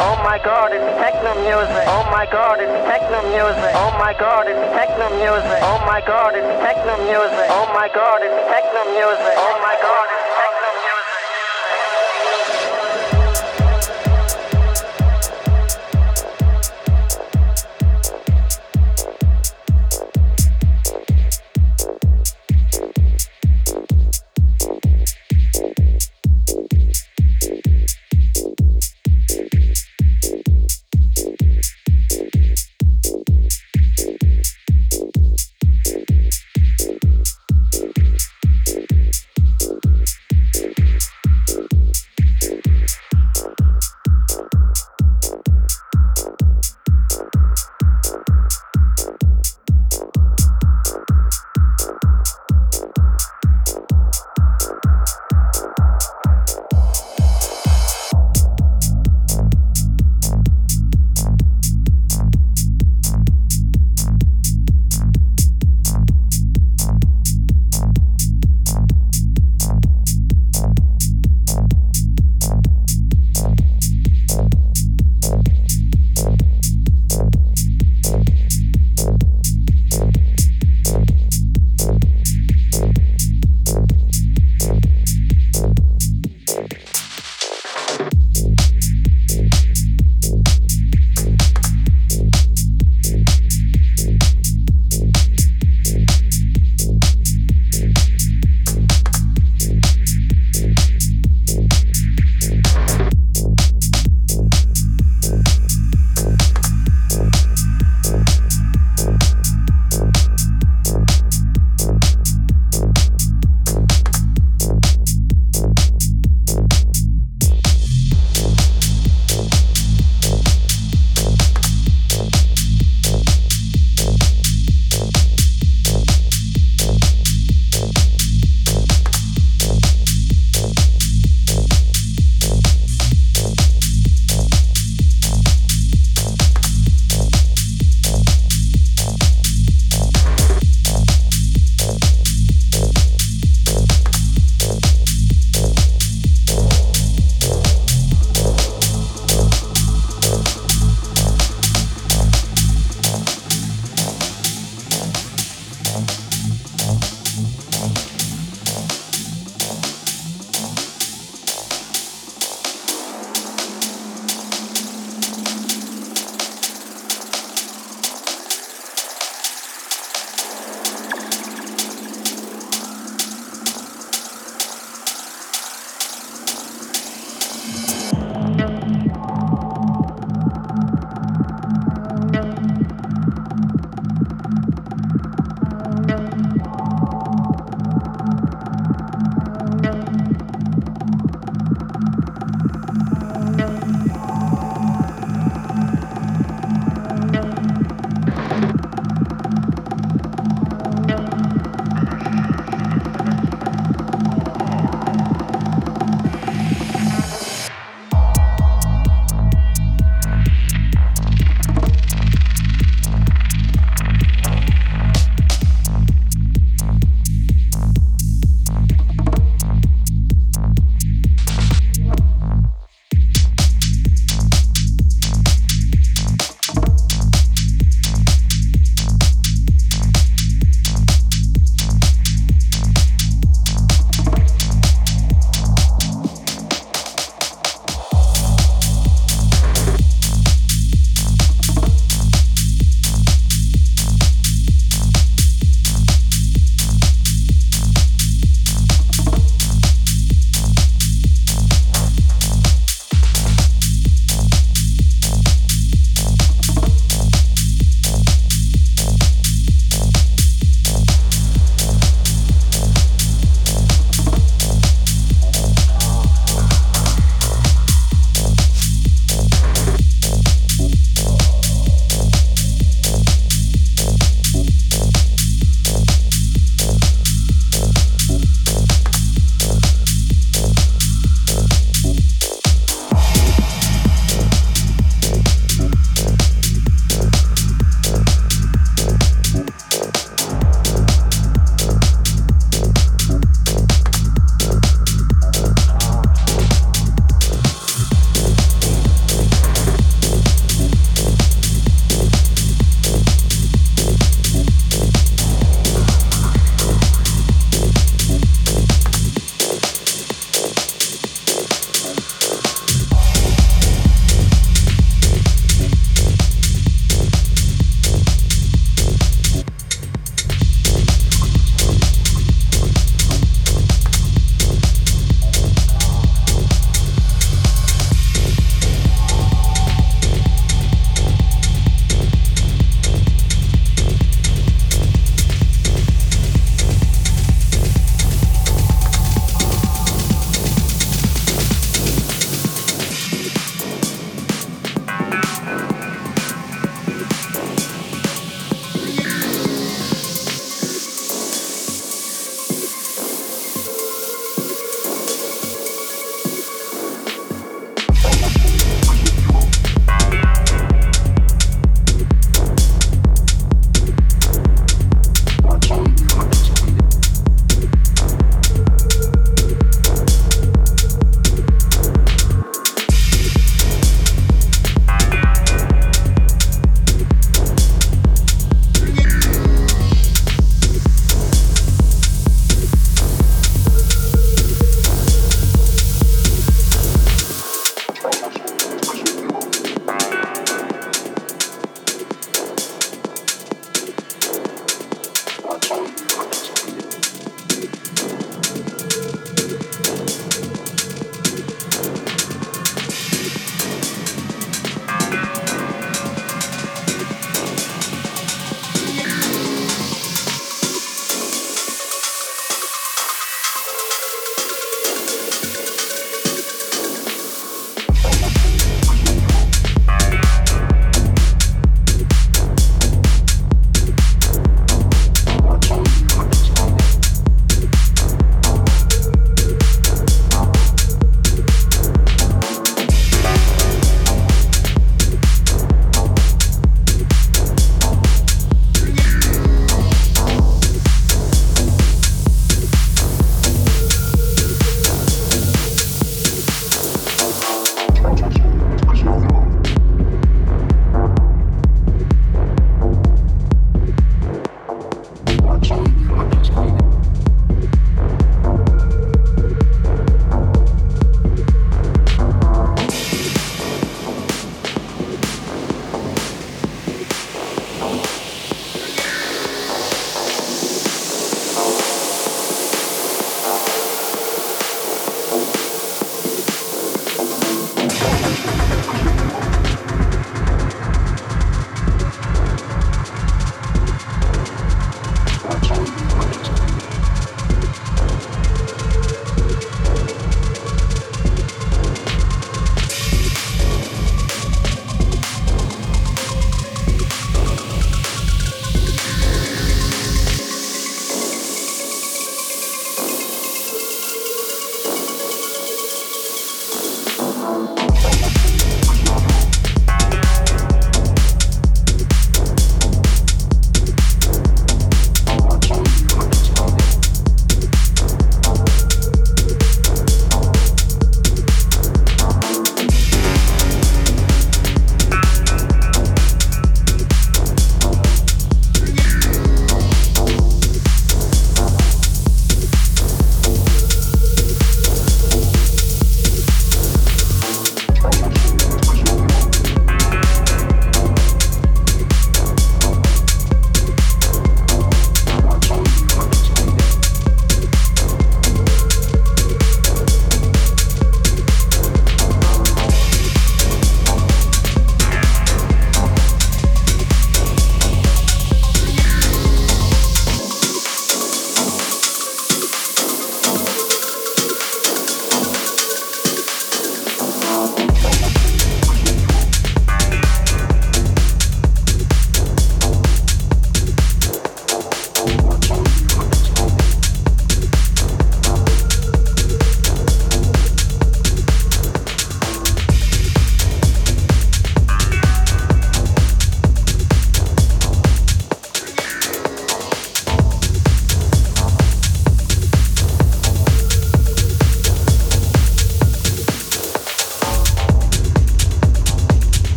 Oh my god, it's techno music. Oh my god, it's techno music. Oh my god, it's techno music. Oh my god, it's techno music. Oh my god, it's techno music. Oh my god,